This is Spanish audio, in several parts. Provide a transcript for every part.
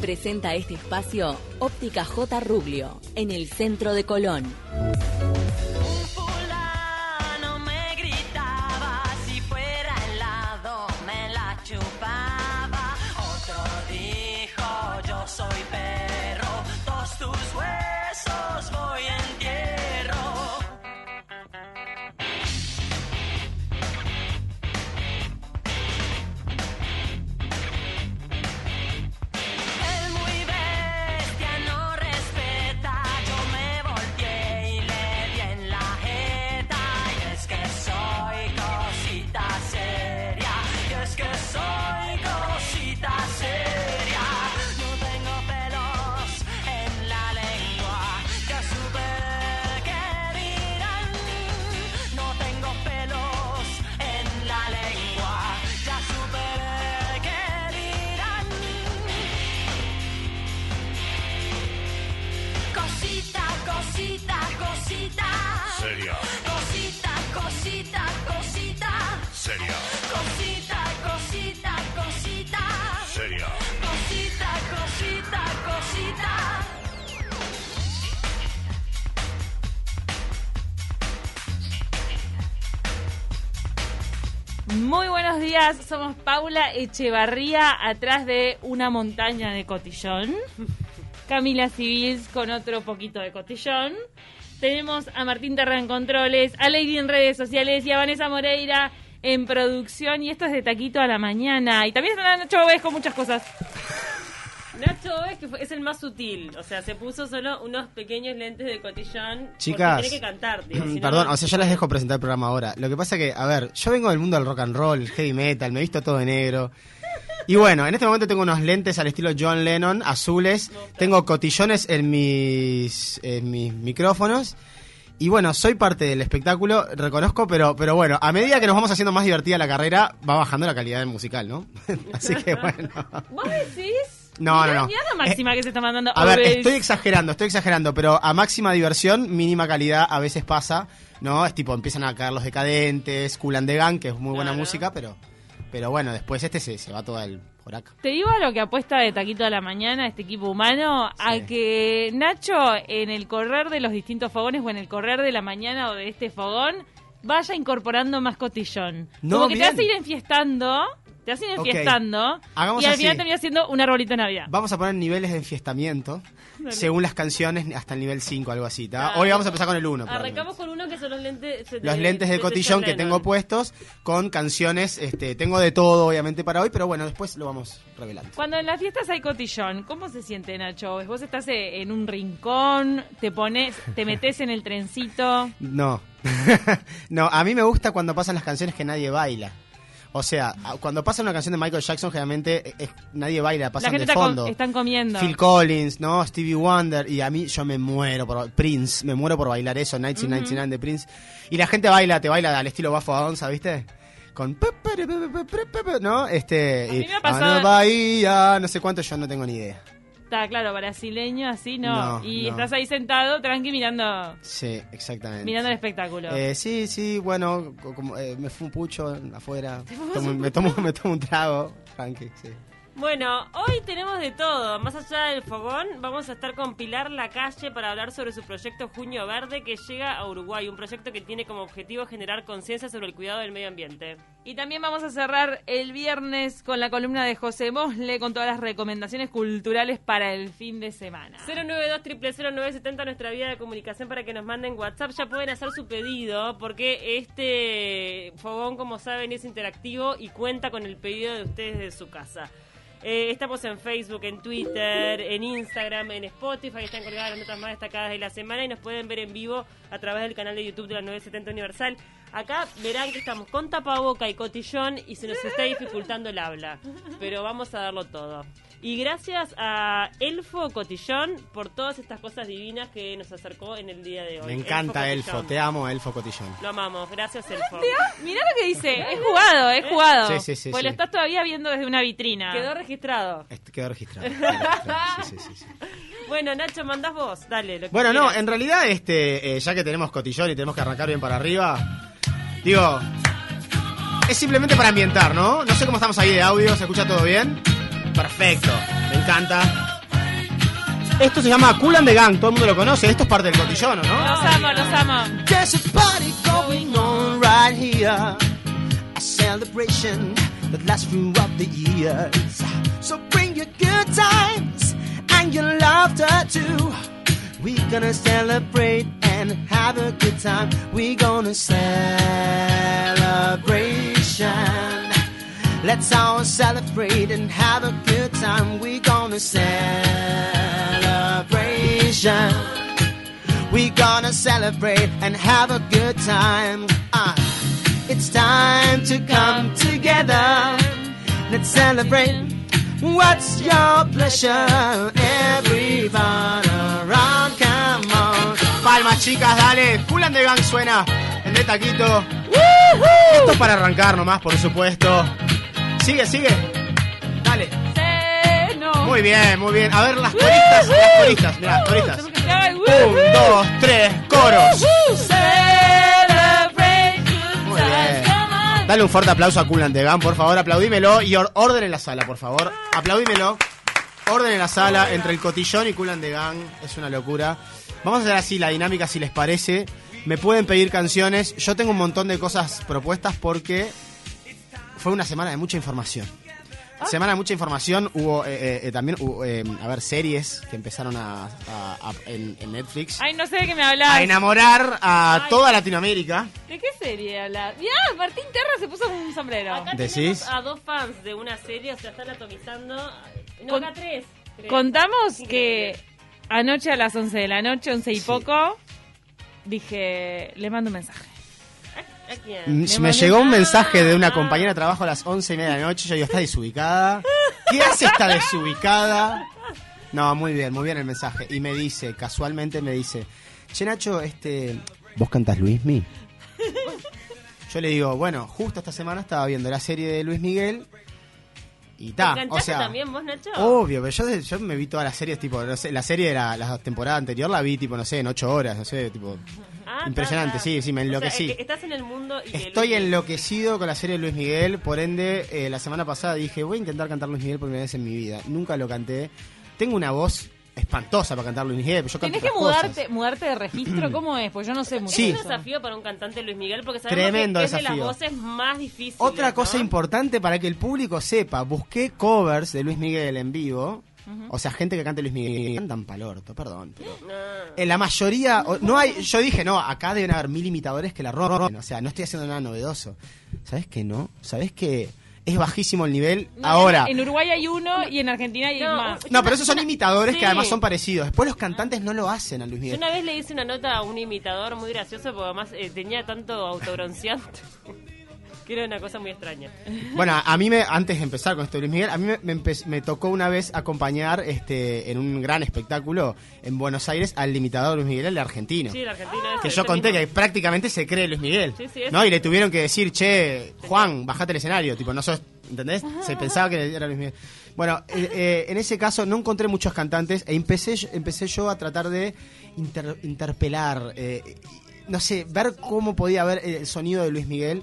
Presenta este espacio Óptica J. Ruglio, en el centro de Colón. Paula Echevarría, atrás de una montaña de cotillón. Camila Civils con otro poquito de cotillón. Tenemos a Martín Terra en controles, a Lady en redes sociales y a Vanessa Moreira en producción. Y esto es de Taquito a la mañana. Y también está Nacho Bobes con muchas cosas. Nacho es que fue- es el más sutil, o sea, se puso solo unos pequeños lentes de cotillón. Chicas, tiene que cantar, digo, si no, perdón, no- o sea, yo les dejo presentar el programa ahora. Lo que pasa que, a ver, yo vengo del mundo del rock and roll, heavy metal, me he visto todo de negro. Y bueno, en este momento tengo unos lentes al estilo John Lennon, azules. Tengo cotillones en mis, en mis micrófonos. Y bueno, soy parte del espectáculo, reconozco, pero, pero bueno, a medida que nos vamos haciendo más divertida la carrera, va bajando la calidad del musical, ¿no? Así que bueno. ¿Vos decís? No, Mirá- no, no. mirá la máxima que se está mandando. A ver, estoy exagerando, estoy exagerando, pero a máxima diversión, mínima calidad a veces pasa, ¿no? Es tipo, empiezan a caer los decadentes, Cool and the Gang, que es muy buena Claro. música, pero pero bueno, después este se, se va todo el acá. Te digo a lo que apuesta de Taquito a la mañana este equipo humano, a que Nacho en el correr de los distintos fogones o en el correr de la mañana o de este fogón vaya incorporando más cotillón. No, Como que te vas a ir enfiestando, te Ok. enfiestando Hagamos y al así. final termina siendo un arbolito de Navidad. Vamos a poner niveles de enfiestamiento, según las canciones, hasta el nivel 5, algo así, ¿tá? Hoy vamos a empezar con el 1. Arrancamos con uno que son los lentes. Los lentes de cotillón que tengo puestos con canciones, este, tengo de todo obviamente para hoy, pero bueno, después lo vamos revelando. Cuando en las fiestas hay cotillón, ¿cómo se siente Nacho? Vos estás eh, en un rincón, te pones, te metes en el trencito. No. no, a mí me gusta cuando pasan las canciones que nadie baila. O sea, cuando pasa una canción de Michael Jackson, generalmente eh, es- nadie baila, La pasan gente de com- fondo. están comiendo. Phil Collins, ¿no? Stevie Wonder. Y a mí yo me muero por Prince, me muero por bailar eso, 1999 de Prince. Y la gente baila, te baila al estilo Bafo Agonza, ¿viste? Con... ¿No? Este... A mí me ha pasado- Bahía, no sé cuánto, yo no tengo ni idea. Está claro, brasileño, así no. No, y no. estás ahí sentado, tranqui, mirando, Sí, exactamente. mirando el espectáculo. Eh, sí, sí, bueno, co- como, eh, me fue un pucho afuera. Tomo- me, tomo, me tomo un trago, tranqui, sí. Bueno, hoy tenemos de todo. Más allá del fogón, vamos a estar con Pilar Lacalle para hablar sobre su proyecto Junio Verde que llega a Uruguay. Un proyecto que tiene como objetivo generar conciencia sobre el cuidado del medio ambiente. Y también vamos a cerrar el viernes con la columna de José Mosle con todas las recomendaciones culturales para el fin de semana. 092 0970 nuestra vía de comunicación para que nos manden WhatsApp. Ya pueden hacer su pedido porque este fogón, como saben, es interactivo y cuenta con el pedido de ustedes de su casa. Eh, estamos en Facebook, en Twitter, en Instagram, en Spotify. Están colgadas las notas más destacadas de la semana y nos pueden ver en vivo a través del canal de YouTube de la 970 Universal. Acá verán que estamos con tapaboca y cotillón y se nos está dificultando el habla. Pero vamos a darlo todo. Y gracias a Elfo Cotillón por todas estas cosas divinas que nos acercó en el día de hoy. Me encanta Elfo, te amo, Elfo Cotillón. Lo amamos, gracias Elfo. Mirá lo que dice, es jugado, es jugado. Sí, sí, sí, Pues sí. lo estás todavía viendo desde una vitrina. Quedó registrado. Este quedó registrado. sí, sí, sí, sí. Bueno, Nacho, mandás vos, dale. Lo que Bueno, no, en realidad, este, eh, ya que tenemos cotillón y tenemos que arrancar bien para arriba, digo, es simplemente para ambientar, ¿no? No sé cómo estamos ahí de audio, ¿se escucha todo bien? Perfecto, me encanta. Esto se llama Cool and the Gang, todo el mundo lo conoce. Esto es parte del cotillón, ¿o ¿no? Los amo, los amo. There's a party going on right here. A celebration that lasts throughout the years. So bring your good times and your laughter too. We're gonna celebrate and have a good time. We're gonna celebration. Let's all celebrate and have a good time. We're gonna celebration. We're gonna celebrate and have a good time. Ah, it's time to come together. Let's celebrate. What's your pleasure? Everyone around, come on. Palmas, chicas, dale. Cool and the Gang suena en de taquito. Esto es para arrancar nomás, por supuesto. Sigue, sigue. Dale. Muy bien, muy bien. A ver, las coristas, las coristas. Mirá, las coristas. Hacer el Un, dos, tres, coros. Celebrate good Muy bien. Dale un fuerte aplauso a the Gang, por favor, aplaudímelo y or- orden en la sala, por favor. Aplaudímelo. Orden en la sala entre el cotillón y the Gang. Es una locura. Vamos a hacer así la dinámica, si les parece. Me pueden pedir canciones. Yo tengo un montón de cosas propuestas porque fue una semana de mucha información. Semana de mucha información. Hubo eh, eh, eh, también, hubo, eh, a ver, series que empezaron a, a- a- en, en Netflix. Ay, no sé de qué me hablas. A enamorar a Ay. toda Latinoamérica. ¿De qué serie hablas? Mirá, Martín Terra se puso un sombrero. Acá ¿Decís? a dos fans de una serie, o sea, están atomizando. No, Con- acá tres. tres. Contamos Increíble. que anoche a las 11 de la noche, 11 y Sí. poco, dije, le mando un mensaje. Me llegó un mensaje de una compañera de trabajo a las once y media de la noche. Yo digo, está desubicada. ¿Qué hace esta desubicada? No, muy bien, muy bien el mensaje. Y me dice, casualmente me dice, Che Nacho, este. ¿Vos cantás Luismi? Yo le digo, bueno, justo esta semana estaba viendo la serie de Luis Miguel. Y ta, ¿Cantaste o sea. también vos, Nacho? Obvio, pero yo, yo me vi todas las series, tipo, no sé, la serie de la, la temporada anterior la vi, tipo, no sé, en ocho horas, no sé, tipo. Ah, impresionante, sí, sí, me O sea, enloquecí. es que estás en el mundo y Estoy el- enloquecido con la serie de Luis Miguel, por ende, eh, la semana pasada dije, voy a intentar cantar Luis Miguel por primera vez en mi vida. Nunca lo canté. Tengo una voz espantosa para cantar Luis Miguel, pero yo canto ¿Tenés que mudarte, cosas. mudarte de registro? ¿Cómo es? Pues yo no sé mucho. Sí. Es un desafío para un cantante Luis Miguel porque sabemos Tremendo que es de las desafío. voces más difíciles. Otra cosa ¿no? importante para que el público sepa, busqué covers de Luis Miguel en vivo. O sea, gente que cante Luis Miguel. Cantan palorto, perdón. Pero en la mayoría, no hay, yo dije, no, acá deben haber mil imitadores que la rompen. O sea, no estoy haciendo nada novedoso. ¿Sabes que no? ¿Sabes que es bajísimo el nivel? Ahora. En Uruguay hay uno y en Argentina hay No, más. No, pero esos son imitadores que además son parecidos. Después los cantantes no lo hacen a Luis Yo Miguel. una vez le hice una nota a un imitador muy gracioso porque además eh, tenía tanto autobronceante que era una cosa muy extraña. Bueno, a mí me, antes de empezar con esto Luis Miguel, a mí me, me me tocó una vez acompañar este en un gran espectáculo en Buenos Aires al imitador Luis Miguel, el argentino. Sí, la Argentina es que yo conté mismo. que prácticamente se cree Luis Miguel. Sí, sí, ¿no? Y le tuvieron que decir, che, Juan, bajate el escenario. Tipo, no sos, ¿entendés? Se pensaba que era Luis Miguel. Bueno, eh, eh, en ese caso no encontré muchos cantantes e empecé, yo- empecé yo a tratar de inter- interpelar, eh, no sé, ver cómo podía haber el sonido de Luis Miguel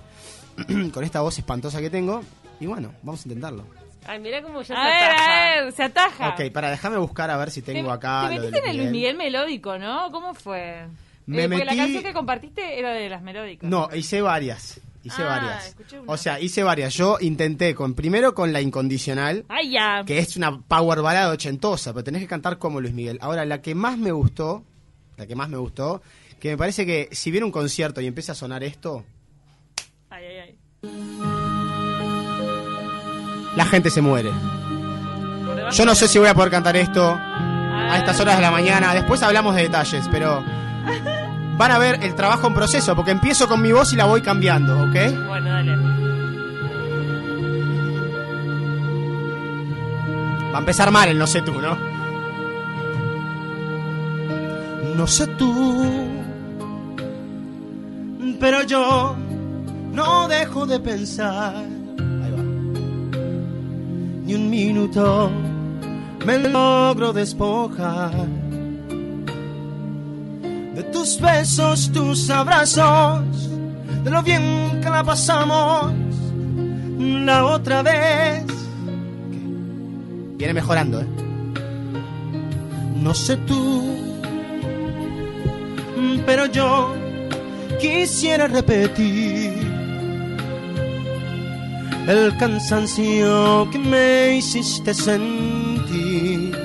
con esta voz espantosa que tengo. Y bueno, vamos a intentarlo. Ay, mira cómo ya A se ver, ataja. a ver, se ataja. Ok, para déjame buscar a ver si Te- tengo acá. Te lo de metiste en el Luis Miguel melódico, ¿no? ¿Cómo fue? Me Eh, porque la metí- canción que compartiste era de las melódicas. No, hice varias. Hice Ah, varias. O sea, hice varias. Yo intenté con primero con la incondicional, Ay, ya. que es una power ballad ochentosa, pero tenés que cantar como Luis Miguel. Ahora, la que más me gustó, la que más me gustó, que me parece que si viene un concierto y empieza a sonar esto, la gente se muere. Yo no sé si voy a poder cantar esto a estas horas de la mañana. Después hablamos de detalles, pero van a ver el trabajo en proceso, porque empiezo con mi voz y la voy cambiando, ¿ok? Bueno, dale. Va a empezar mal el no sé tú, ¿no? No sé tú, pero yo no dejo de pensar. Ni un minuto me logro despojar de tus besos, tus abrazos, de lo bien que la pasamos la otra vez. Viene mejorando, ¿eh? No sé tú, pero yo quisiera repetir el cansancio que me hiciste sentir.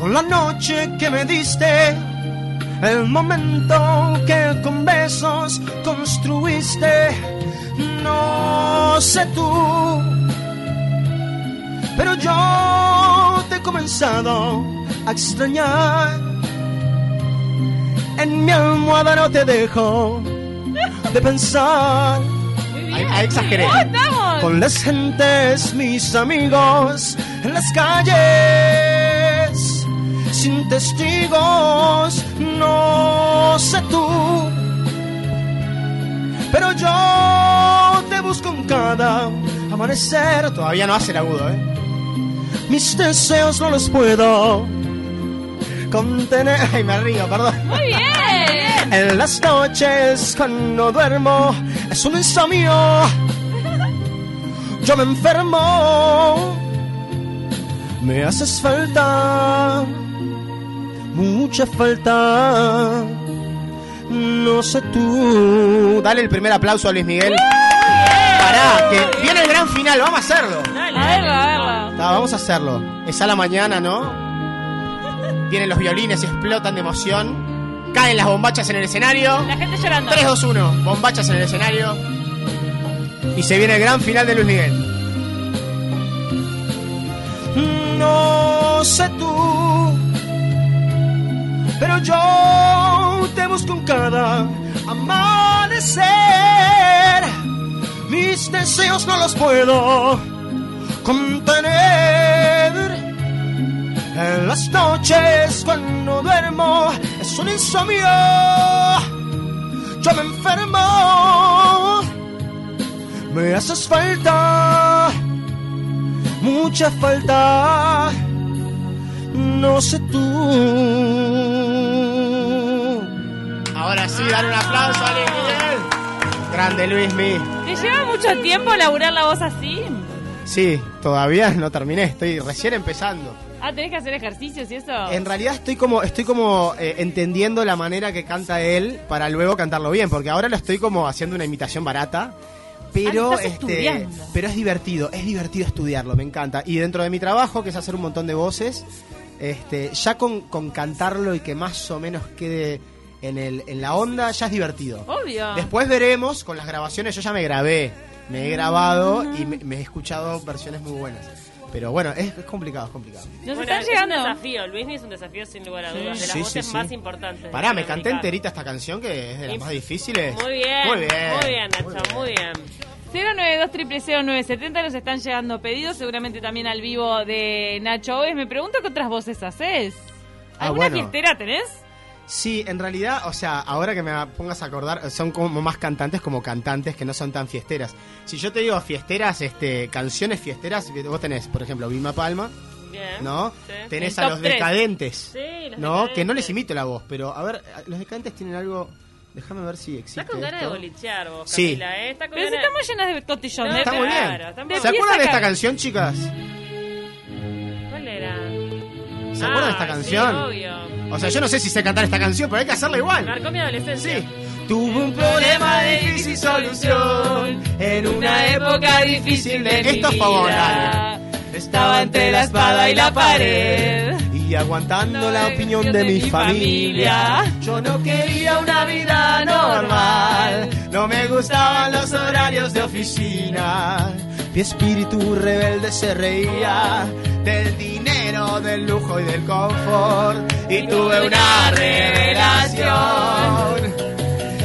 Con la noche que me diste, el momento que con besos construiste, no sé tú, pero yo te he comenzado a extrañar. En mi almohada no te dejo de pensar. Ahí, ahí exageré. ¿Cómo estamos? Con las gentes, mis amigos, en las calles, sin testigos, no sé tú. Pero yo te busco en cada amanecer. Todavía no hace el agudo, ¿eh? Mis deseos no los puedo contener. Ay, me río, perdón. Muy bien. En las noches cuando duermo es un insomnio. Yo me enfermo. Me haces falta, mucha falta. No sé tú. Dale el primer aplauso a Luis Miguel. Pará, que viene el gran final, vamos a hacerlo. Dale, A verlo, a verlo. Vamos a hacerlo. Es a la mañana, ¿no? Vienen los violines y explotan de emoción. Caen las bombachas en el escenario. La gente llorando. 3, 2, 1. Bombachas en el escenario. Y se viene el gran final de Luis Miguel. No sé tú, pero yo te busco en cada amanecer. Mis deseos no los puedo contener. En las noches cuando duermo es un insomnio. Yo me enfermo. Me haces falta mucha falta. No sé tú. Ahora sí, dale un aplauso a Luis Miguel. Grande Luis Miguel. ¿Te lleva mucho tiempo laburar la voz así? Sí, todavía no terminé, estoy recién empezando. Ah, tenés que hacer ejercicios y eso. En realidad estoy como, estoy como eh, entendiendo la manera que canta él para luego cantarlo bien, porque ahora lo estoy como haciendo una imitación barata. Pero, Ah, este, estudiando. pero es divertido, es divertido estudiarlo, me encanta. Y dentro de mi trabajo, que es hacer un montón de voces, este, ya con, con cantarlo y que más o menos quede en, el, en la onda, ya es divertido. Obvio. Después veremos con las grabaciones, yo ya me grabé, me he grabado y me, me he escuchado versiones muy buenas. Pero bueno, es, es complicado, es complicado. Nos Bueno, están es llegando. un desafío. Luis es un desafío sin lugar a dudas. De las Sí, voces sí. más importantes. Pará, me canté enterita esta canción que es de las más difíciles. Muy bien. Muy bien. Muy bien, Nacho. Muy bien. 092 970 nos están llegando pedidos, seguramente también al vivo de Nacho Oves. Me pregunto qué otras voces haces. Ah, ¿Alguna bueno. fiestera tenés? Sí, en realidad, o sea, ahora que me pongas a acordar, son como más cantantes como cantantes que no son tan fiesteras. Si yo te digo fiesteras, este, canciones fiesteras, vos tenés, por ejemplo, Vilma Palma, Bien. ¿no? Sí. Tenés El a los decadentes, Sí, los ¿no? Decadentes. Que no les imito la voz, pero a ver, los decadentes tienen algo... Déjame ver si existe Está con ganas de bolichear vos, Sí. Camila, ¿eh? Está con Pero si estamos llenas de cotillón. No, de- Está muy bien. Claro, ¿Se acuerdan de esta canción, chicas? ¿Cuál era? ¿Se acuerdan de esta Ah, canción? Sí, obvio. O sea, yo no sé si sé cantar esta canción, pero hay que hacerla igual. Marcó mi adolescencia. Sí. Tuve un problema de difícil solución en una época difícil de Esto es favor, dale. Estaba entre la espada y la pared y aguantando la opinión de mi familia. Yo no quería una vida normal, no me gustaban los horarios de oficina. Mi espíritu rebelde se reía del dinero, del lujo y del confort. Y tuve una revelación.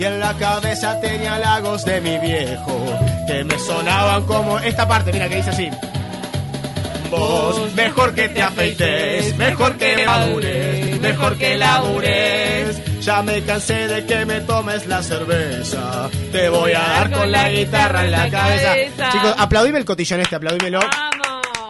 Y en la cabeza tenía lagos de mi viejo que me sonaban como esta parte, mira que dice así. vos. Mejor que te afeites, mejor que madures, mejor que labures. Ya me cansé de que me tomes la cerveza. Te voy a dar con la guitarra en la cabeza. Chicos, aplaudime el cotillón este, aplaudímelo.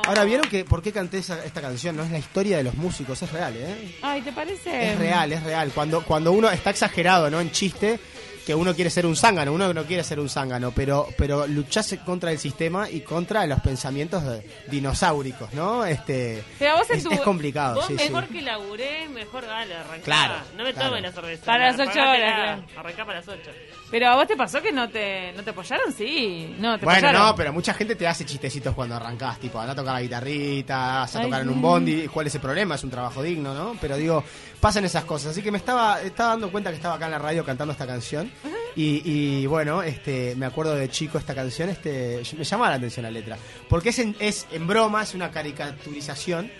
Ahora, ¿vieron que por qué canté esa- esta canción? No es la historia de los músicos, es real, ¿eh? Ay, ¿te parece? Es real, es real. Cuando, cuando uno está exagerado, ¿no? En chiste, que uno quiere ser un zángano, uno no quiere ser un zángano, pero, pero luchase contra el sistema y contra los pensamientos de- dinosauricos, ¿no? Este, Pero vos en es, tu- es complicado, Vos sí, sí. mejor que laburé, mejor dale, arrancá. Claro, No me claro. tomes la cerveza. Para las ocho apagátela. horas, claro. Arrancá para las 8. Pero a vos te pasó que no te, no te apoyaron, sí. No, te Bueno, apoyaron. no, pero mucha gente te hace chistecitos cuando arrancás, tipo, anda a tocar la guitarrita, vas a Ay, tocar en un bondi, ¿cuál es el problema? Es un trabajo digno, ¿no? Pero digo, pasan esas cosas. Así que me estaba, estaba dando cuenta que estaba acá en la radio cantando esta canción. Y, y, bueno, este, me acuerdo de chico esta canción, este, me llamaba la atención la letra. Porque es en, es en broma, es una caricaturización.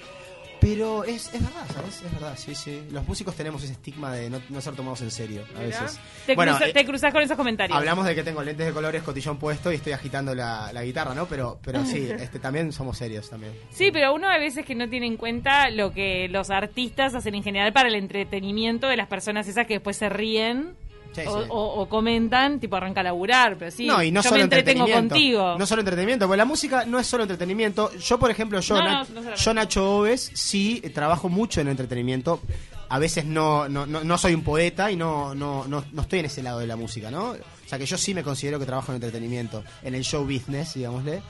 Pero es, es verdad, ¿sabes? Es verdad, sí, sí. Los músicos tenemos ese estigma de no, no ser tomados en serio a veces. Te, Bueno, cruza- eh, te con esos comentarios. Hablamos de que tengo lentes de colores, cotillón puesto y estoy agitando la, la guitarra, ¿no? Pero, pero sí, este, también somos serios también. Sí, pero uno a veces que no tiene en cuenta lo que los artistas hacen en general para el entretenimiento de las personas esas que después se ríen Sí, o, sí. o- o comentan, tipo arranca a laburar, pero sí, no, y no yo solo me entretengo contigo. No solo entretenimiento, porque la música no es solo entretenimiento. Yo, por ejemplo, yo, No, no, yo Nacho Oves, sí trabajo mucho en entretenimiento. A veces no, no, soy un poeta y no, no, no, no estoy en ese lado de la música, ¿no? O sea que yo sí me considero que trabajo en entretenimiento, en el show business, digámosle.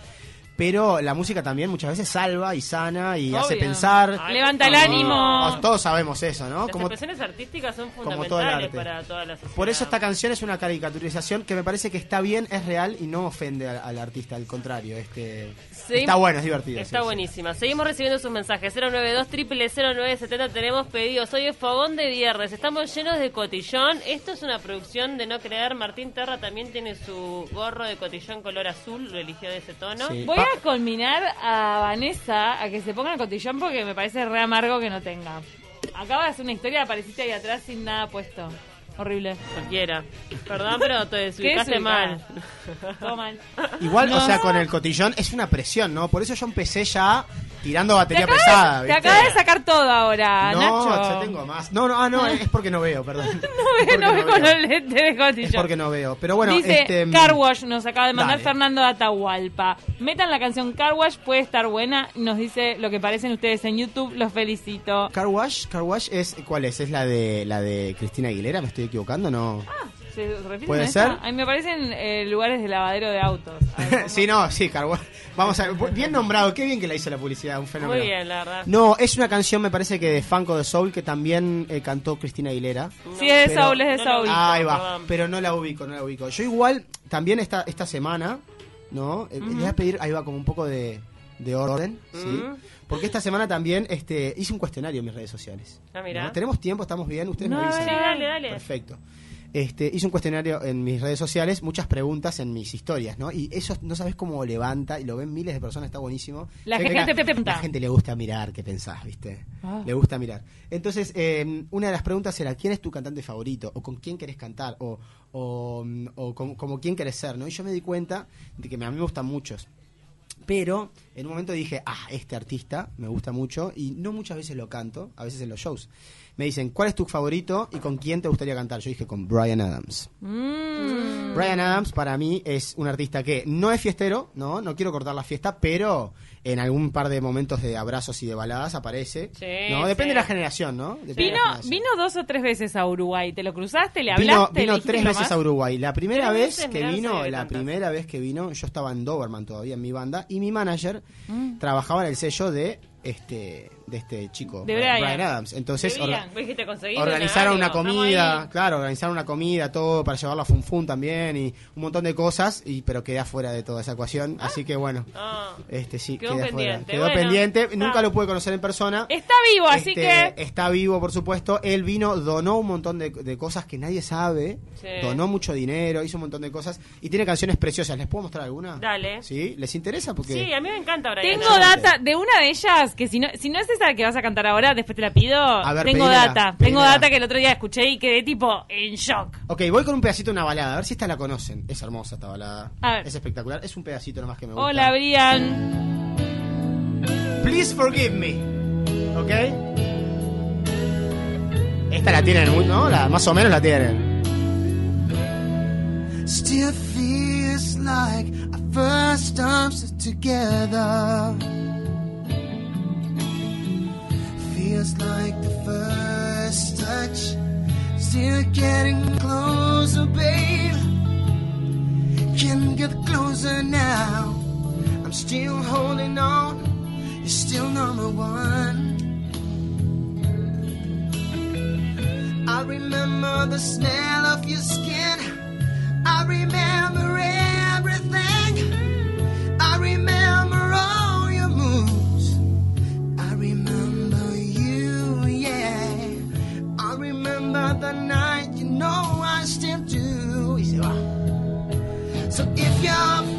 Pero la música también muchas veces salva y sana y hace pensar. Ay, Levanta el ánimo. Todos sabemos eso, ¿no? Las Como- expresiones artísticas son como todo el fundamentales arte. para todas las sociedad. Por eso esta canción es una caricaturización que me parece que está bien, es real y no ofende al, al artista, al contrario, este está bueno, es divertido. Está sí, sí. buenísima. Seguimos recibiendo sus mensajes. 092 0970 tenemos pedidos. Hoy es fogón de viernes. Estamos llenos de cotillón. Esto es una producción de no creer. Martín Terra también tiene su gorro de cotillón color azul. Lo eligió de ese tono. Sí. Voy Pa- a culminar a Vanessa a que se ponga el cotillón porque me parece re amargo que no tenga. Acaba de hacer una historia, apareciste ahí atrás sin nada puesto. Horrible. Cualquiera. Perdón, pero te ¿Qué desubicaste mal. Todo mal. Igual, o No. sea, con el cotillón es una presión, ¿no? Por eso yo empecé ya tirando Te batería pesada, te acabas de sacar todo ahora, no, Nacho. ya tengo más. No, no, ah, no, es porque no veo, perdón. No ve, no ve con veo. los lentes de cotillón. Es porque no veo. Pero bueno, Dice este. Car Wash, nos acaba de mandar Dale. Fernando de Atahualpa. Metan la canción Car Wash, puede estar buena. Nos dice lo que parecen ustedes en YouTube. Los felicito. Car Wash, Car Wash es ¿cuál es? ¿Es la de la de Cristina Aguilera? ¿Me estoy equivocando? No. ¿Se refieren ¿Puede a esa? ser? A mí me parecen eh, lugares de lavadero de autos. Sí, no, sí, Car Wash. Vamos a ver, bien nombrado, qué bien que la hizo la publicidad, un fenómeno. Muy bien, la verdad. No, es una canción, me parece que de Funko de Soul, que también eh, cantó Cristina Aguilera. Sí, es de Pero- Saúl, es de no vi. Ahí va, perdón. pero no la ubico, no la ubico. Yo igual, también esta, esta semana, ¿no? Eh, Les voy a pedir, ahí va, como un poco de, de orden, ¿sí? Porque esta semana también este, hice un cuestionario en mis redes sociales. Ah, mirá. ¿no? Tenemos tiempo, estamos bien, ustedes No, me avisan. Sí, dale, dale. Perfecto. Este, hice un cuestionario en mis redes sociales, muchas preguntas en mis historias, ¿no? Y eso no sabes cómo levanta, y lo ven miles de personas, está buenísimo. La Sé gente te pregunta. La gente le gusta mirar qué pensás, ¿viste? Ah. Le gusta mirar. Entonces, eh, una de las preguntas era, ¿quién es tu cantante favorito? ¿O con quién querés cantar? ¿O, o, o como, como quién querés ser? ¿no? Y yo me di cuenta de que a mí me gustan muchos. Pero en un momento dije, ah, este artista me gusta mucho y no muchas veces lo canto, a veces en los shows. Me dicen, ¿cuál es tu favorito y con quién te gustaría cantar? Yo dije, con Brian Adams. Mm. Brian Adams para mí es un artista que no es fiestero, no, no quiero cortar la fiesta, pero en algún par de momentos de abrazos y de baladas aparece. Sí, no, depende sí. de la generación, ¿no? Depende Vino, generación. vino dos o tres veces a Uruguay. ¿Te lo cruzaste? ¿Le Vino, hablaste? ¿Le vino dijiste tres nomás? veces a Uruguay. La primera vez veces, que vino, la primera vez que vino, yo estaba en Doberman todavía en mi banda y mi manager Mm. trabajaba en el sello de este de este chico, De Brian. Adams. Entonces De Brian. Organizaron una comida, claro, organizaron una comida, todo para llevarlo a Fun Fun también y un montón de cosas, y pero quedé afuera de toda esa ecuación, así que bueno, Ah. este sí, Quedó quedé afuera. pendiente. Quedó Bueno, pendiente, está. nunca lo pude conocer en persona. Está vivo, así Este, que... Está vivo, por supuesto. Él vino, donó un montón de, de cosas que nadie sabe. Sí. Donó mucho dinero, hizo un montón de cosas. Y tiene canciones preciosas. ¿Les puedo mostrar alguna? Dale. ¿Sí? ¿Les interesa? Porque Sí, a mí me encanta Brian Tengo Adams. data de una de ellas, que si no, si no es que vas a cantar ahora, después te la pido. ver, tengo pedímela, data. Tengo data que el otro día escuché y quedé tipo en shock. Ok, voy con un pedacito de una balada. A ver si esta la conocen. Es hermosa esta balada. A ver. Es espectacular. Es un pedacito nomás que me gusta. Hola, Brian. Please Forgive Me. ¿Ok? Esta la tienen, ¿no? La, más o menos la tienen. Still feels like our first times together. Still getting closer, babe. Can get closer now. I'm still holding on. You're still number one. I remember the smell of your skin. I remember everything. If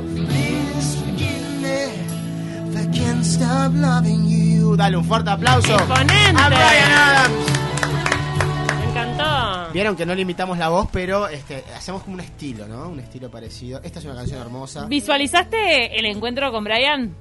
Please forgive me if I can't stop loving you. Dale un fuerte aplauso. ¡Imponente! A Brian Adams. Me encantó. Vieron que no le imitamos la voz, pero este, hacemos como un estilo, ¿no? Un estilo parecido. Esta es una canción hermosa. ¿Visualizaste el encuentro con Brian?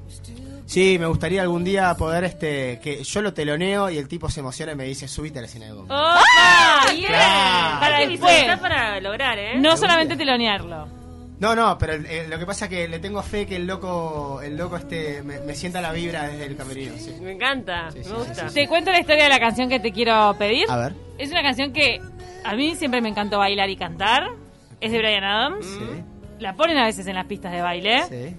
Sí, me gustaría algún día poder, este, que yo lo teloneo y el tipo se emociona y me dice, subite a la goma. ¡Opa! ¡Bien! Claro. Para para lograr, ¿eh? No solamente telonearlo. No, no, pero el- el- lo que pasa es que le tengo fe que el loco, el loco este, me, me sienta la vibra desde el camerino. sí. Me encanta, Sí, sí, me gusta. sí, Te cuento la historia de la canción que te quiero pedir. A ver. Es una canción que a mí siempre me encantó bailar y cantar. Es de Brian Adams. Sí, La ponen a veces en las pistas de baile. sí.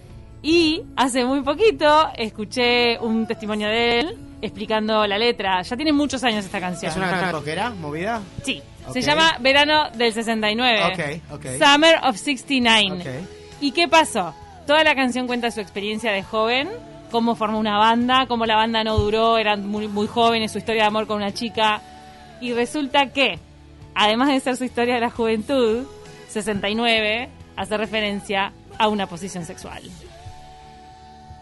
Y hace muy poquito escuché un testimonio de él explicando la letra. Ya tiene muchos años esta canción. ¿Es una canción rockera, movida? Sí. Se llama Verano del 69. Ok, ok. Summer of 69. Ok. ¿Y qué pasó? Toda la canción cuenta su experiencia de joven, cómo formó una banda, cómo la banda no duró, eran muy, muy jóvenes, su historia de amor con una chica. Y resulta que, además de ser su historia de la juventud, 69 hace referencia a una posición sexual.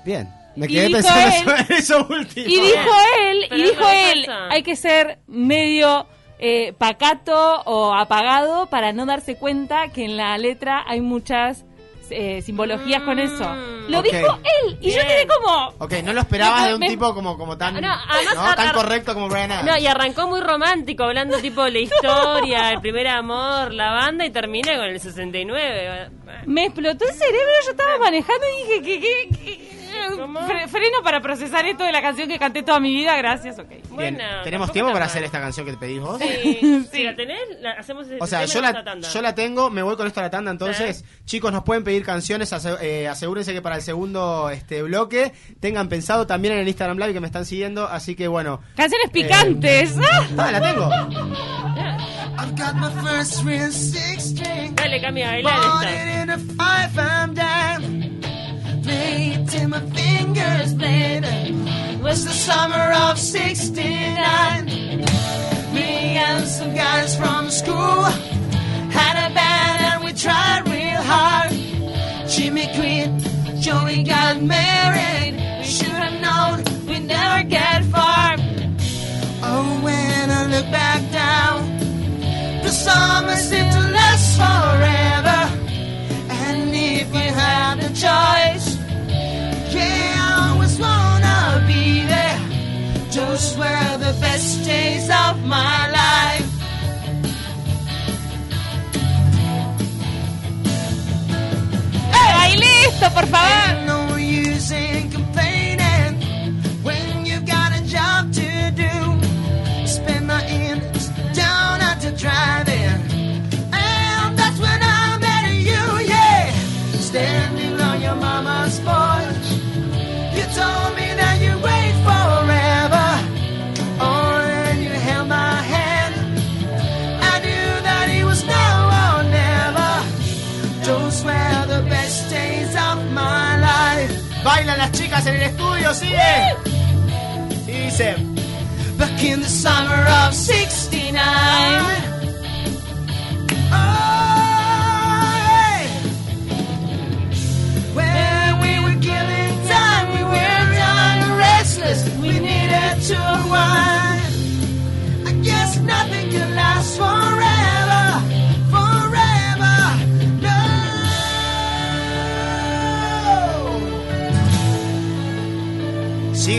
Bien. Me quedé pensando él- sobre eso último. Y dijo él, Pero y dijo él, hay que ser medio eh, pacato o apagado para no darse cuenta que en la letra hay muchas eh, simbologías con eso. Lo dijo él y yo Bien. quedé como... Ok, no lo esperabas Me- de un me- tipo como, como tan, No, además, ¿no? tan correcto como Brian Adams. No, y arrancó muy romántico, hablando tipo de la historia, el primer amor, la banda, y termina con el 69. Me explotó el cerebro, yo estaba manejando y dije que... que, que- ¿Cómo? Fre- freno para procesar esto de la canción que canté toda mi vida, gracias, ok. Bien, Bueno, ¿Tenemos tiempo para mal. hacer esta canción que te pedís vos? Sí. Si la tenés, la hacemos O sea, yo la, esta tanda. yo la tengo, me voy con esto a la tanda, entonces, chicos, nos pueden pedir canciones, ase- eh, asegúrense que para el segundo este bloque tengan pensado también en el Instagram Live que me están siguiendo, así que bueno. Canciones picantes. ¡Ah! Ah, la tengo. I've got my first real six string. Dale, Cami, a Bought bailar esta. It a. Played till my fingers bled. Was the summer of 69. Me and some guys from school had a band and we tried real hard. Jimmy quit, Joey got married. We should have known we'd never get far. Oh, when I look back down. The summer seemed to last forever. And if we had the choice, Those were the best days of my life. ¡Bailé esto, por favor! El estudio, sigue. Dice. Back in the summer of 69.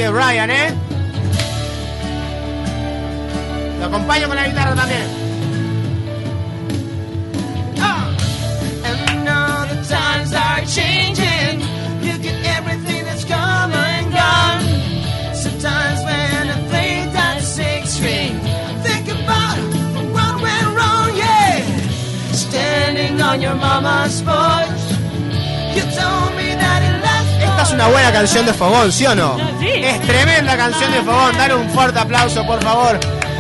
¿Eh? Lo acompaño con la guitarra también. Ah. And now the times are changing. You get everything that's come and gone. Sometimes when I play that six string, I think about what went wrong, yeah. Standing on your mama's porch, una buena canción de Fogón, ¿sí o no? sí. Es tremenda canción de Fogón. Dale un fuerte aplauso, por favor,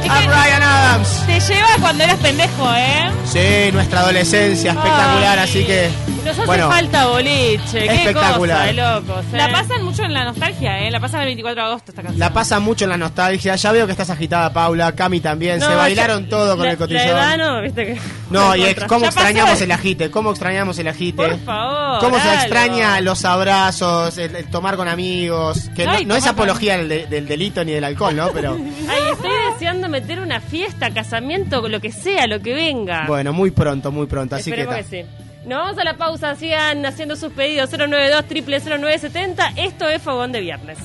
a Brian Adams. Te lleva cuando eras pendejo, ¿eh? Sí, nuestra adolescencia espectacular, Ay, así que. Nos hace bueno, falta boliche. Qué Espectacular. cosa de locos. ¿eh? La pasan mucho en la nostalgia, ¿eh? La pasan el 24 de agosto esta canción. la pasa mucho en la nostalgia. Ya veo que estás agitada, Paula. Cami también. No, Se bailaron ya- todo con la- el cotillón. La edad no, viste que. No, y contra. cómo Ya extrañamos pasó. el agite, cómo extrañamos el agite. Por favor. Cómo se extraña los abrazos, el, el tomar con amigos. Que no, Ay, no es apología del, de- del delito ni del alcohol, ¿no? Pero Ay, estoy deseando meter una fiesta, casamiento, lo que sea, lo que venga. bueno, muy pronto, muy pronto. Así que, Esperemos que, ta. sí. Nos vamos a la pausa, sigan haciendo sus pedidos 092 0970 Esto es Fogón de Viernes.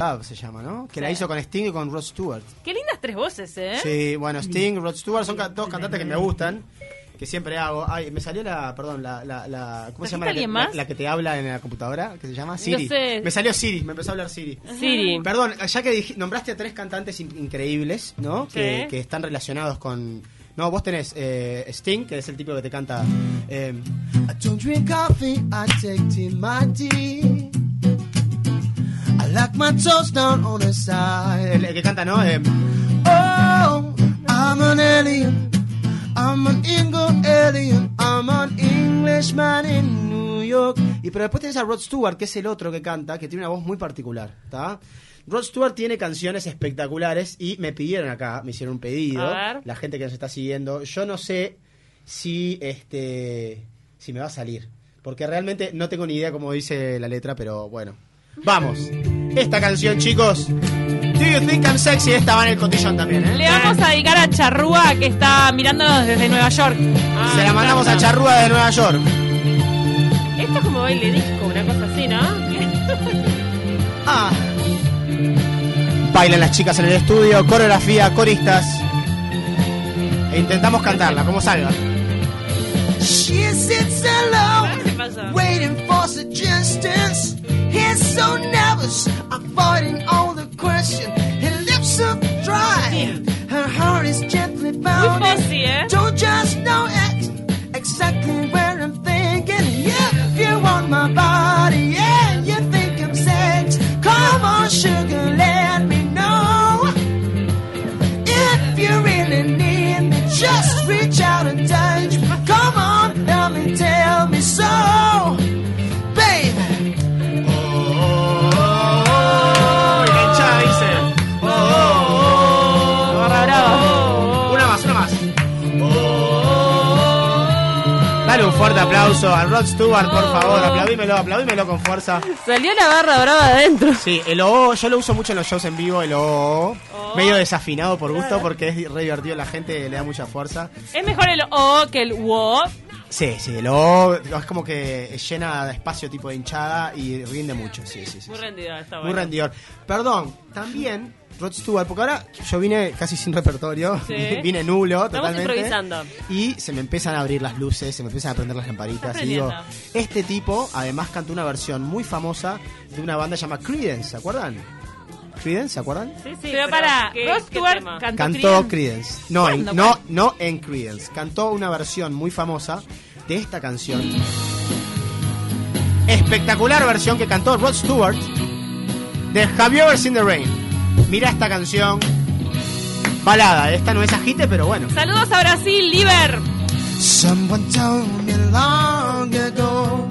Love se llama, ¿no? Que la hizo con Sting y con Rod Stewart. Qué lindas tres voces, ¿eh? Sí, bueno, Sting, Rod Stewart son ca- dos cantantes que me gustan, que siempre hago. Ay, me salió la, perdón, la, la, la ¿cómo se llama? La que, alguien la- más? la que te habla en la computadora, que se llama Siri. sé. Me salió Siri, me empezó a hablar Siri. Siri. Perdón, ya que dij- nombraste a tres cantantes in- increíbles, ¿no? Que están relacionados con... No, vos tenés eh, Sting, que es el tipo que te canta... eh, I don't drink coffee, I take tea, my tea. My toast down on the side. el, el que canta, ¿no? Eh, Oh, I'm an alien. I'm an Ingo alien. I'm an Englishman in New York. Y pero después tenés a Rod Stewart, que es el otro que canta, que tiene una voz muy particular, ¿está? Rod Stewart tiene canciones espectaculares y me pidieron acá, me hicieron un pedido, A ver. la gente que nos está siguiendo. Yo no sé si este si me va a salir, porque realmente no tengo ni idea cómo dice la letra, pero bueno. Vamos. Esta canción, chicos. Do you think I'm sexy? Esta va en el cotillón también, ¿eh? Le vamos a dedicar a Charrúa que está mirándonos desde Nueva York. Ah, Se la mandamos a Charrúa de Nueva York. Esto es como baile disco, una cosa así, ¿no? Ah. Bailan las chicas en el estudio, coreografía, coristas. E intentamos cantarla, como salga. She sits ¿Qué alone, pasa? waiting for suggestions. He's so nervous, avoiding all the questions. Her lips are dry, her heart is gently Muy bounding. fuzzy, fuerte aplauso a Rod Stewart, por favor. Aplaudímelo, aplaudímelo con fuerza. Salió la barra brava de adentro. Sí, el OO, yo lo uso mucho en los shows en vivo, el OO. Medio desafinado por gusto porque es re divertido, la gente le da mucha fuerza. Es mejor el O que el WO. Sí, sí, el OO es como que llena de espacio tipo de hinchada y rinde mucho. Sí, sí, sí. Muy rendido, está Muy bueno. rendidor. Perdón, también Rod Stewart, porque ahora yo vine casi sin repertorio, Sí. vine nulo Estamos totalmente. improvisando. Y se me empiezan a abrir las luces, se me empiezan a prender las lamparitas. Estás Y digo, aprendiendo. este tipo además cantó una versión muy famosa de una banda llamada Creedence, ¿se acuerdan? ¿Creedence, se acuerdan? Sí, sí, Pero para, ¿qué- Rod Stewart tema? cantó, Cantó Creedence. No, no, no en Creedence. Cantó una versión muy famosa de esta canción. Espectacular versión que cantó Rod Stewart de Have You Ever Seen the Rain. Mira esta canción. Balada, esta no es agite, pero bueno. Saludos a Brasil, Liber. Someone told me long ago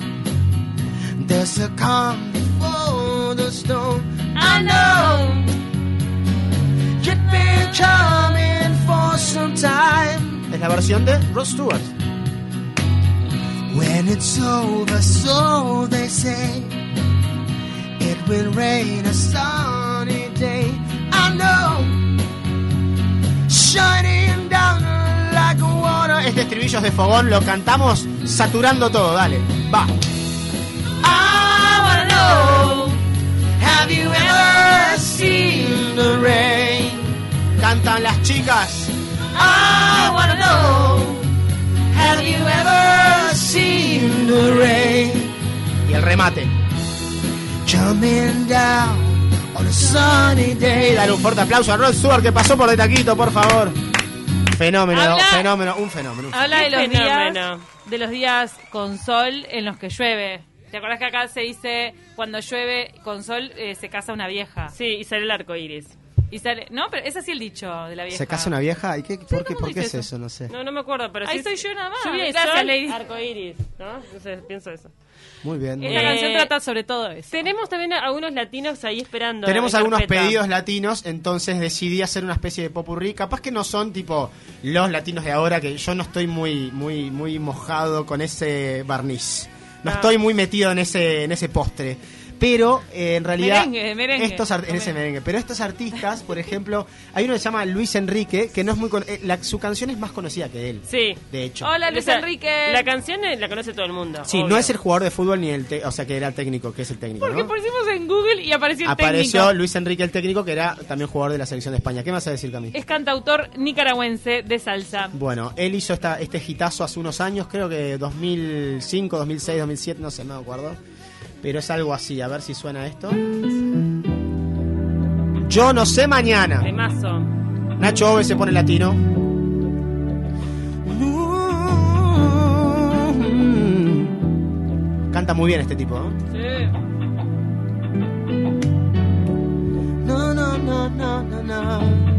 there's a calm before the storm. I know Es la versión de Rod Stewart. When it's over, so they say, it will rain a sunny day. I know, shining down like water. Este estribillo es de fogón, lo cantamos saturando todo, dale, va. I wanna know, have you ever seen the rain? Cantan las chicas. I wanna know, have you ever seen the rain? Y el remate. Coming down on a sunny Y day. dale un fuerte aplauso a Rod Stewart que pasó por de taquito, por favor. Fenómeno, Habla- fenómeno, un fenómeno. un Habla de los fenómeno. días de los días con sol en los que llueve. ¿Te acuerdas que acá se dice cuando llueve con sol eh, se casa una vieja? Sí, y sale el arco iris. Y sale, no, pero es así el dicho de la vieja. ¿Se casa una vieja? ¿Y qué, por, qué, ¿cómo por qué es eso? No sé. No, no me acuerdo, pero Ahí sí- soy yo nada más. Lluvia y sol, Lady. arco iris, ¿no? No sé, pienso eso. Muy bien. muy Esta bien. Eh, canción trata sobre todo eso. Tenemos también a algunos latinos ahí esperando. Tenemos en algunos carpeta. pedidos latinos, entonces decidí hacer una especie de popurrí. Capaz que no son tipo los latinos de ahora, que yo no estoy muy, muy, muy mojado con ese barniz. No Ah. estoy muy metido en ese, en ese postre. Pero eh, en realidad. Merengue, merengue. Estos art- en ese merengue. Pero estos artistas, por ejemplo, hay uno que se llama Luis Enrique, que no es muy. con- eh, la- su canción es más conocida que él. Sí. De hecho. Hola Luis O sea, Enrique. La canción eh, la conoce todo el mundo. Sí, obvio. no es el jugador de fútbol ni el. te- o sea, que era técnico, que es el técnico. Porque ¿no? pusimos en Google y apareció el Apareció técnico. Luis Enrique el técnico, que era también jugador de la selección de España. ¿Qué me vas a decir, Cami? Es cantautor nicaragüense de salsa. Bueno, él hizo esta, este hitazo hace unos años, creo que 2005, 2006, 2007, no sé, no me acuerdo. Pero es algo así, a ver si suena esto. Yo no sé mañana. Temazo. Nacho Ove se pone latino. Canta muy bien este tipo, ¿no? No, no, no, no, no, no.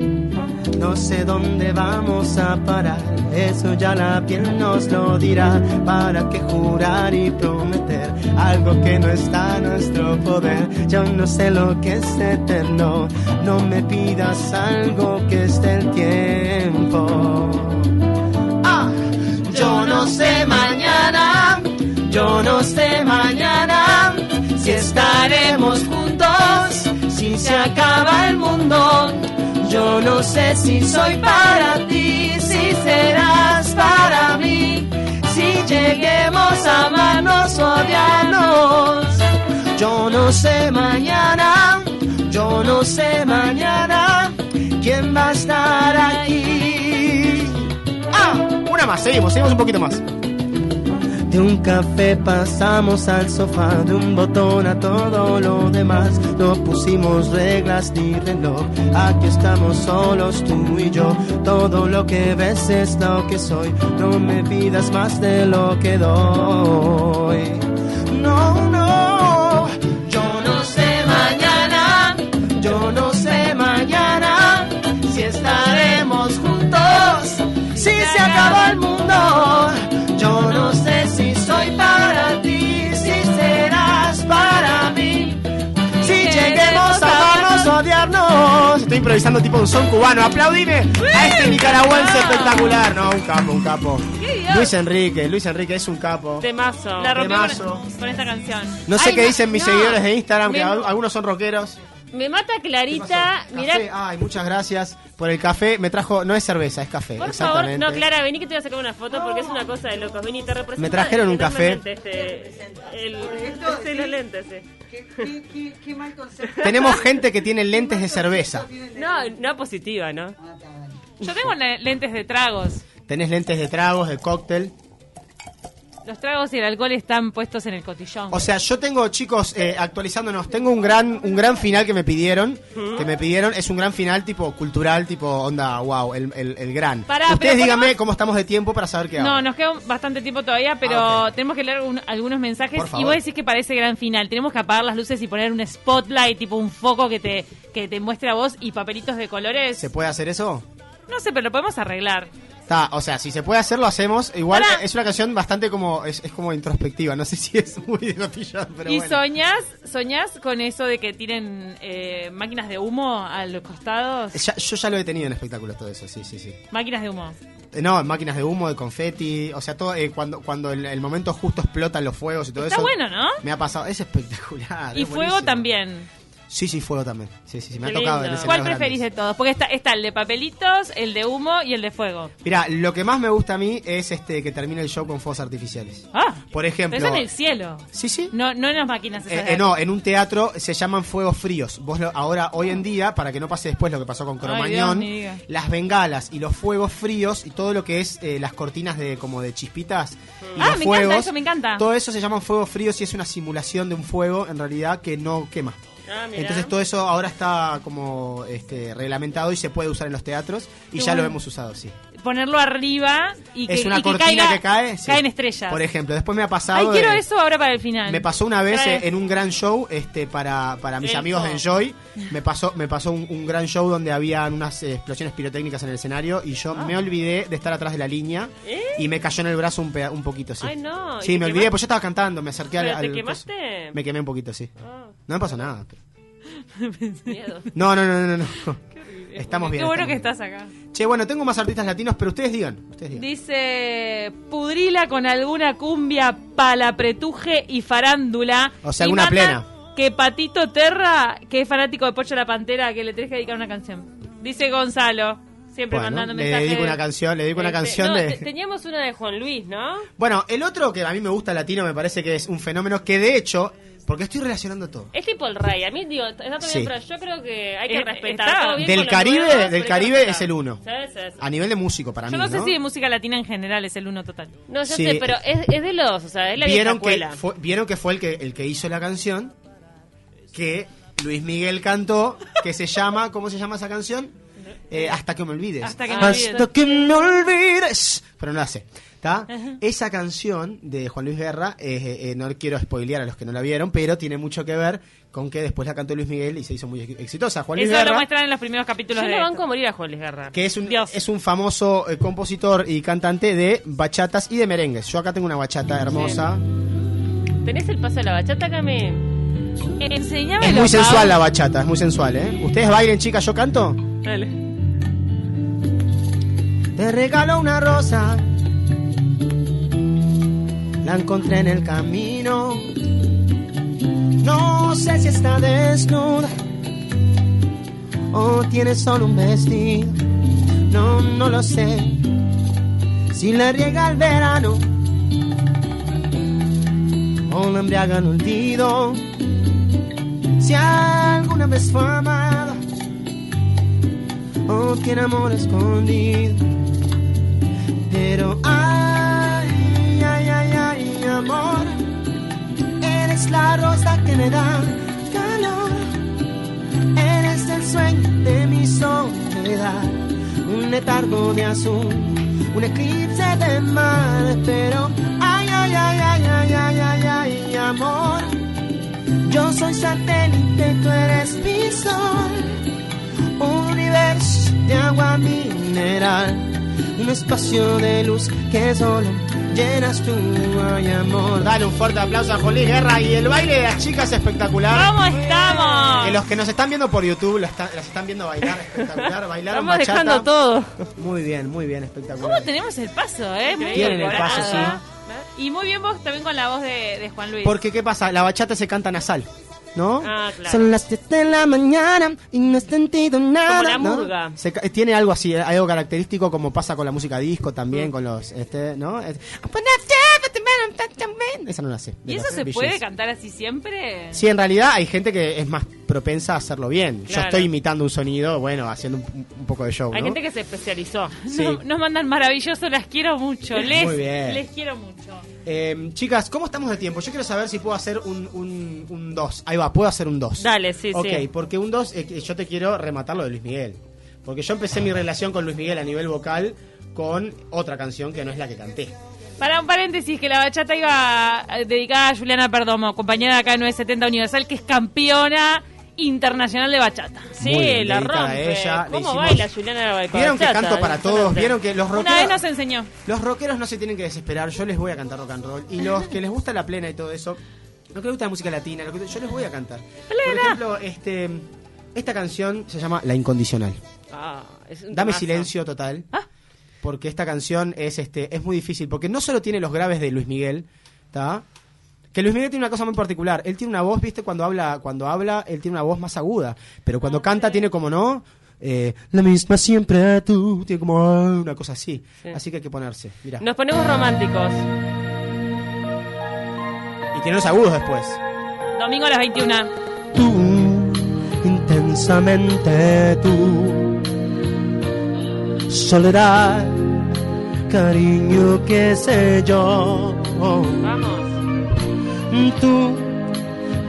No sé dónde vamos a parar, eso ya la piel nos lo dirá. ¿Para qué jurar y prometer algo que no está a nuestro poder? Yo no sé lo que es eterno, no me pidas algo que esté el tiempo. Ah, yo no sé mañana, yo no sé mañana si estaremos juntos, si se acaba el mundo. Yo no sé si soy para ti, si serás para mí, si lleguemos a amarnos o odiarnos. Yo no sé mañana, yo no sé mañana quién va a estar aquí. ¡Ah! Una más, seguimos, seguimos un poquito más. De un café pasamos al sofá, de un botón a todo lo demás. No pusimos reglas ni reloj, aquí estamos solos tú y yo. Todo lo que ves es lo que soy, no me pidas más de lo que doy. No, no, yo no sé mañana, yo no sé mañana estaremos juntos. Si se acaba el mundo, Estoy improvisando tipo un son cubano. Aplaudime a este nicaragüense espectacular. No, un capo, un capo. Luis Enrique, Luis Enrique es un capo. Temazo. La rompió Temazo. con, con esta canción. No sé Ay, qué no, dicen mis no. seguidores de Instagram, que Me- algunos son rockeros. Me mata ¿Qué Clarita. Mirá. Ay, muchas gracias por el café. Me trajo, no es cerveza, es café. por favor. exactamente. No, Clara, vení que te voy a sacar una foto porque es una cosa de locos. Vení, te representa Me trajeron un café. Este, el, este, los lentes, sí. Tenemos gente que tiene lentes de cerveza. No, no positiva, ¿no? Yo tengo le- lentes de tragos. Tenés lentes de tragos, de cóctel. Los tragos y el alcohol están puestos en el cotillón. O sea, yo tengo, chicos, eh, actualizándonos, tengo un gran, un gran final que me pidieron. Que me pidieron, es un gran final tipo cultural, tipo onda, wow, el, el, el gran. Pará, Ustedes pero díganme cómo estamos de tiempo para saber qué hago. No, nos queda bastante tiempo todavía, pero Ah, ok. tenemos que leer un- algunos mensajes. Por Y vos decís que parece gran final. Tenemos que apagar las luces y poner un spotlight, tipo un foco que te, que te muestre a vos y papelitos de colores. ¿Se puede hacer eso? No sé, pero lo podemos arreglar. Está, o sea, si se puede hacer, lo hacemos. Igual Pará. es una canción bastante como, es, es como introspectiva. No sé si es muy de cotillón, pero y bueno. soñás, soñás con eso de que tiren eh, máquinas de humo a los costados. Ya- yo ya lo he tenido en espectáculos todo eso, sí, sí, sí. Máquinas de humo. Eh, No, máquinas de humo, de confeti, o sea, todo eh, cuando cuando el, el momento justo explotan los fuegos y todo Está eso. bueno, ¿no? Me ha pasado, es espectacular. Y es fuego buenísimo. también. Sí, sí, fuego también. Sí, sí, sí, me Qué ha tocado en ¿Cuál preferís de todos? Porque está, está el de papelitos, el de humo y el de fuego. Mira, lo que más me gusta a mí es este que termine el show con fuegos artificiales. Ah, Por ejemplo, pero eso en el cielo. Sí, sí. No, no en las máquinas. esas Eh, eh, no, en un teatro se llaman fuegos fríos. Vos lo- ahora, hoy en día, para que no pase después lo que pasó con Cromañón, diga. las bengalas y los fuegos fríos y todo lo que es eh, las cortinas de como de chispitas y Ah, los me fuegos, encanta, eso me encanta. todo eso se llaman fuegos fríos y es una simulación de un fuego en realidad que no quema. Ah. Entonces todo eso ahora está como este, reglamentado y se puede usar en los teatros y Qué ya lo hemos usado, sí. Ponerlo arriba y que, es una y que cortina caiga- que cae. sí. Caen estrellas. Por ejemplo, después me ha pasado. Ay, quiero eso ahora para el final. Me pasó una vez eh, en un gran show este para, para mis Eso. amigos de Enjoy. Me pasó, me pasó un, un gran show donde había unas eh, explosiones pirotécnicas en el escenario y yo Ah. me olvidé de estar atrás de la línea y me cayó en el brazo un, un poquito, sí. ¿Eh? Ay, no, ¿y Sí, te me olvidé, quemaste? pues yo estaba cantando, me acerqué al, ¿Pero te al- quemaste? Me quemé un poquito, sí. Ah, No me pasó nada. pero- miedo. No, no, no, no, no. Estamos bien. Qué bueno que estás acá. Che, bueno, tengo más artistas latinos, pero ustedes digan. Ustedes digan. Dice, pudrila con alguna cumbia, palapretuje y farándula. O sea, alguna plena. Que Patito Terra, que es fanático de Pocho la Pantera, que le tenés que dedicar una canción. Dice Gonzalo, siempre Bueno, mandando le mensajes. dedico una canción, le dedico una Este, canción no, de... te- Teníamos una de Juan Luis, ¿no? Bueno, el otro que a mí me gusta latino me parece que es un fenómeno que de hecho, porque estoy relacionando todo. Es tipo el rey. A mí, digo, está todo Sí. bien, pero yo creo que hay que Eh, respetar. está. Todo bien Del Caribe- nuevos, del que Caribe es el uno. Sí, sí, sí. A nivel de músico para Yo mí, no sé si de música latina en general es el uno total. No, yo Sí. sé, pero es, es de los, o sea, es la vieja vieron que escuela. fue, vieron que fue el que el que hizo la canción que Luis Miguel cantó, que se llama, ¿cómo se llama esa canción? Eh, hasta que me olvides. Hasta que me olvides. Hasta que me olvides. Pero no la sé. ¿Está? Esa canción de Juan Luis Guerra, eh, eh, no quiero spoilear a los que no la vieron, pero tiene mucho que ver con que después la cantó Luis Miguel y se hizo muy ex- exitosa. Juan Luis Eso lo Guerra, muestran en los primeros capítulos Yo de no esto. banco a morir a Juan Luis Guerra. que es un, Dios. es un famoso eh, compositor y cantante de bachatas y de merengues. Yo acá tengo una bachata hermosa. ¿Tenés el paso de la bachata, Cami? Enseñame Es muy sensual la bachata, es muy sensual, ¿eh? ¿Ustedes bailen, chicas? ¿Yo canto? Dale. Te regalo una rosa. La encontré en el camino. No sé si está desnuda o tiene solo un vestido. No, no lo sé. Si la riega el verano o la embriaga en olvido. Si alguna vez fue amada o tiene amor escondido. Pero ay, ay, ay, ay, amor, eres la rosa que me da calor. Eres el sueño de mi soledad, un letargo de azul, un eclipse de mar. Pero ay, ay, ay, ay, ay, ay, ay, ay amor, yo soy satélite, tú eres mi sol, universo de agua mineral un espacio de luz que solo llenas tú, ay amor. Dale un fuerte aplauso a Juan Guerra y el baile de las chicas es espectacular. ¿Cómo estamos? Que los que nos están viendo por YouTube las están viendo bailar espectacular. Bailaron Estamos bachata. dejando todo. Muy bien, muy bien, espectacular. ¿Cómo tenemos el paso, eh? Muy Tienen el incorporado. paso, Y muy bien vos también con la voz de, de Juan Luis. Porque, ¿qué pasa? La bachata se canta nasal, ¿no? Ah, claro. Son las 7 de la mañana y no has sentido nada. Como la ¿no? murga. Se ca- tiene algo así, eh, algo característico como pasa con la música disco también, Mm. con los, este, ¿no? Es- Esa no la sé. ¿Y eso se puede cantar así siempre? Sí, en realidad hay gente que es más propensa a hacerlo bien. Yo estoy imitando un sonido, bueno, haciendo un, un poco de show, Hay ¿no? gente que se especializó. Sí. No- nos mandan maravilloso, las quiero mucho. Les, Muy bien. les quiero mucho. Eh, chicas, ¿cómo estamos de tiempo? Yo quiero saber si puedo hacer un 2. Ahí va, puedo hacer un 2. Dale, sí, Ok, sí. porque un 2, yo te quiero rematar lo de Luis Miguel. Porque yo empecé mi relación con Luis Miguel a nivel vocal con otra canción que no es la que canté. Para un paréntesis, que la bachata iba eh, dedicada a Juliana Perdomo, compañera acá de 970 Universal, que es campeona internacional de bachata. Sí, Muy bien, la rompe. ella, ¿Cómo hicimos- baila Juliana Bachata? Vieron que canto para todos, vieron que los Una vez rockeros, nos enseñó. los rockeros no se tienen que desesperar, yo les voy a cantar rock and roll. Y los que les gusta la plena y todo eso, lo que les gusta la música latina, lo que, yo les voy a cantar. Por ejemplo, este, esta canción se llama La Incondicional. Ah, es un Dame temazo. silencio total. Ah. Porque esta canción es este es muy difícil. Porque no solo tiene los graves de Luis Miguel, ¿está? Que Luis Miguel tiene una cosa muy particular. Él tiene una voz, ¿viste? Cuando habla, cuando habla, él tiene una voz más aguda. Pero cuando Ah, canta tiene como, ¿no? Eh, la misma siempre tú. Tiene como ah, una cosa así. Sí. Así que hay que ponerse. Mira. Nos ponemos románticos. Y tiene los agudos después. Domingo a las 21. Tú, intensamente tú. Soledad, cariño, qué sé yo. Vamos. Tú,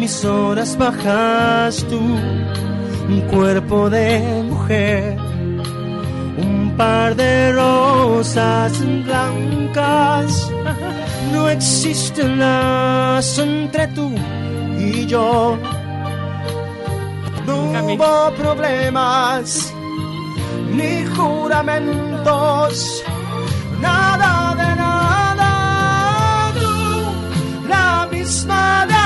mis horas bajas, tú, un cuerpo de mujer, un par de rosas blancas. No existe lazo entre tú y yo. No hubo problemas ni juramentos, nada. La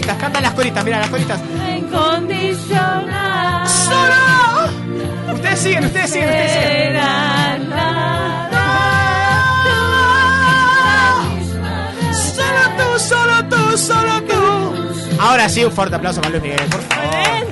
Coristas, cantan las coristas, mira las coristas. Incondicional. ¡Solo! Ustedes siguen, ustedes siguen, ustedes siguen. Solo tú, solo tú, solo tú. Ahora sí, un fuerte aplauso para Luis Miguel, por favor.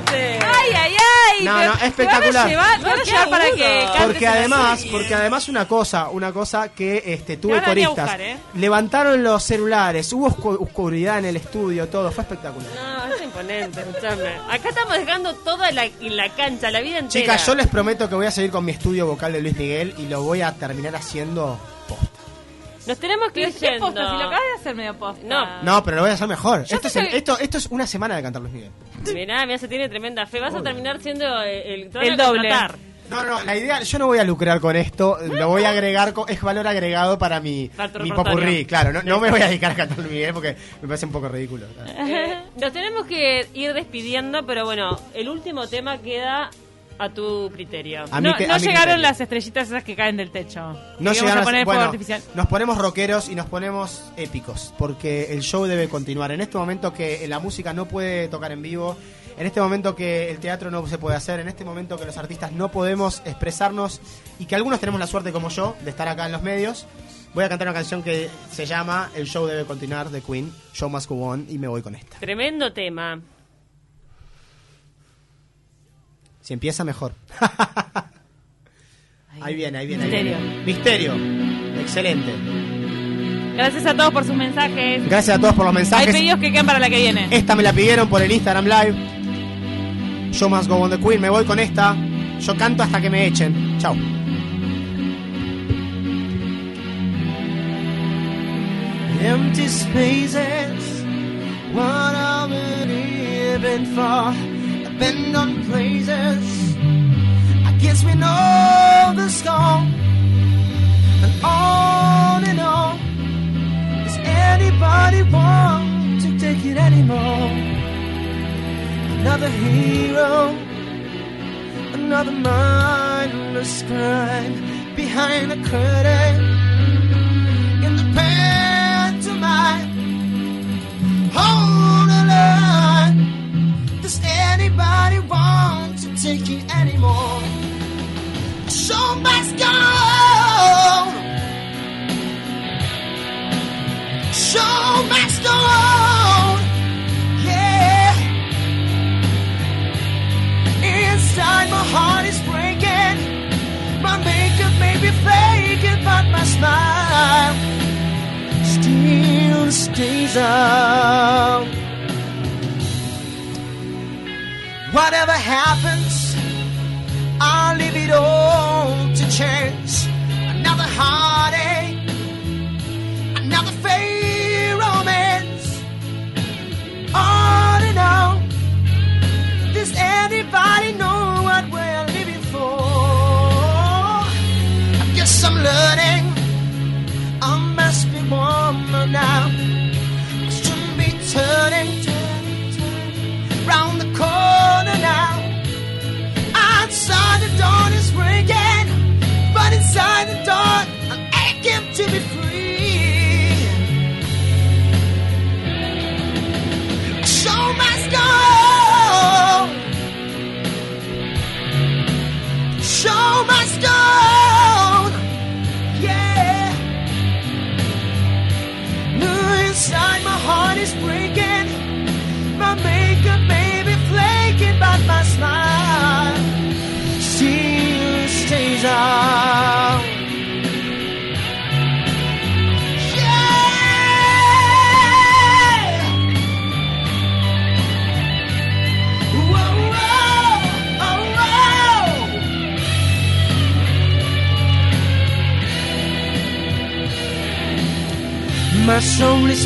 No, no, espectacular. llevar, No, qué llevar para que Porque además, porque además una cosa, una cosa que este tuve coristas, buscar, ¿eh? levantaron los celulares, hubo oscu- oscuridad en el estudio, todo, fue espectacular. No, es imponente, escuchame. Acá estamos dejando toda la, y la cancha, la vida entera. Chicas, yo les prometo que voy a seguir con mi estudio vocal de Luis Miguel y lo voy a terminar haciendo posta. Nos tenemos que ¿Qué ir yendo. posta? Si lo acabas de hacer medio posta. No. No, pero lo voy a hacer mejor. Yo Esto es, el- que- esto, esto es una semana de cantar Luis Miguel. Mirá, mirá, se tiene tremenda fe. Vas a terminar siendo eh, el, te van El a doble. contratar. No, no, la idea, yo no voy a lucrar con esto, lo voy a agregar, co- es valor agregado para mi, Para tu mi repertorio. popurrí, claro, no, no me voy a dedicar a cantar Luis Miguel porque me parece un poco ridículo. Eh, nos tenemos que ir despidiendo, pero bueno, el último tema queda a tu criterio. A No, que- llegaron criterio. las estrellitas esas que caen del techo. No llegaron a poner bueno, artificial. nos ponemos rockeros y nos ponemos épicos, porque el show debe continuar. En este momento que la música no puede tocar en vivo, en este momento que el teatro no se puede hacer, en este momento que los artistas no podemos expresarnos y que algunos tenemos la suerte como yo de estar acá en los medios, voy a cantar una canción que se llama El show debe continuar de Queen, Show Must Go On, y me voy con esta. Tremendo tema. Si empieza, mejor. ahí viene, ahí viene. ahí Misterio. viene. Misterio. Excelente. Gracias a todos por sus mensajes. Gracias a todos por los Hay mensajes. pedidos que quedan para la que viene. Esta me la pidieron por el Instagram Live. Yo más go on the Queen. Me voy con esta. Yo canto hasta que me echen. Chao. empty spaces. What are we living for? Abandoned places. I guess we know the score. And on and on. Does anybody want to take it anymore? Another hero. Another mindless crime behind the curtain in the pantomime. Does anybody want to take it anymore? Show must go. Show must go. Yeah. Inside my heart is breaking. My makeup may be fake, but my smile still stays out. Whatever happened?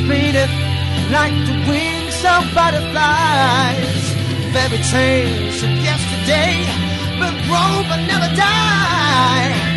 Painted like the wings of butterflies. Fairy tales of yesterday, but grow but never die.